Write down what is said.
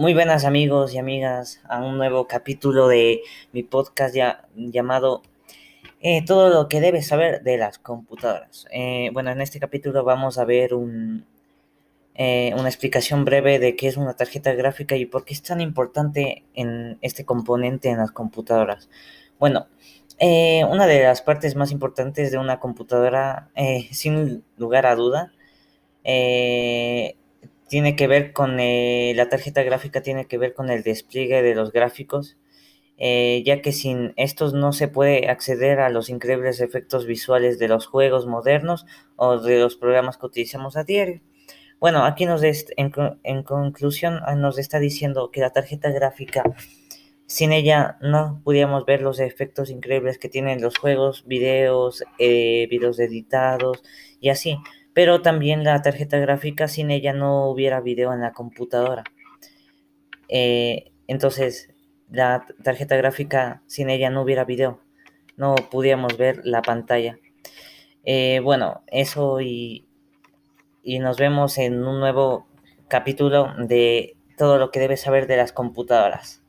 Muy buenas amigos y amigas a un nuevo capítulo de mi podcast ya, llamado eh, Todo lo que debes saber de las computadoras. Eh, bueno, en este capítulo vamos a ver un, eh, una explicación breve de qué es una tarjeta gráfica y por qué es tan importante en este componente en las computadoras. Bueno, una de las partes más importantes de una computadora, sin lugar a duda, tiene que ver con eh, la tarjeta gráfica, tiene que ver con el despliegue de los gráficos, eh, ya que sin estos no se puede acceder a los increíbles efectos visuales de los juegos modernos o de los programas que utilizamos a diario. Bueno, aquí nos en, en, conclusión ah, nos está diciendo que la tarjeta gráfica, sin ella no pudiéramos ver los efectos increíbles que tienen los juegos, videos, eh, videos editados y así pero también la tarjeta gráfica sin ella no hubiera video en la computadora. Eh, entonces, la tarjeta gráfica sin ella no hubiera video, no pudiéramos ver la pantalla. Eh, bueno, eso y, y nos vemos en un nuevo capítulo de todo lo que debes saber de las computadoras.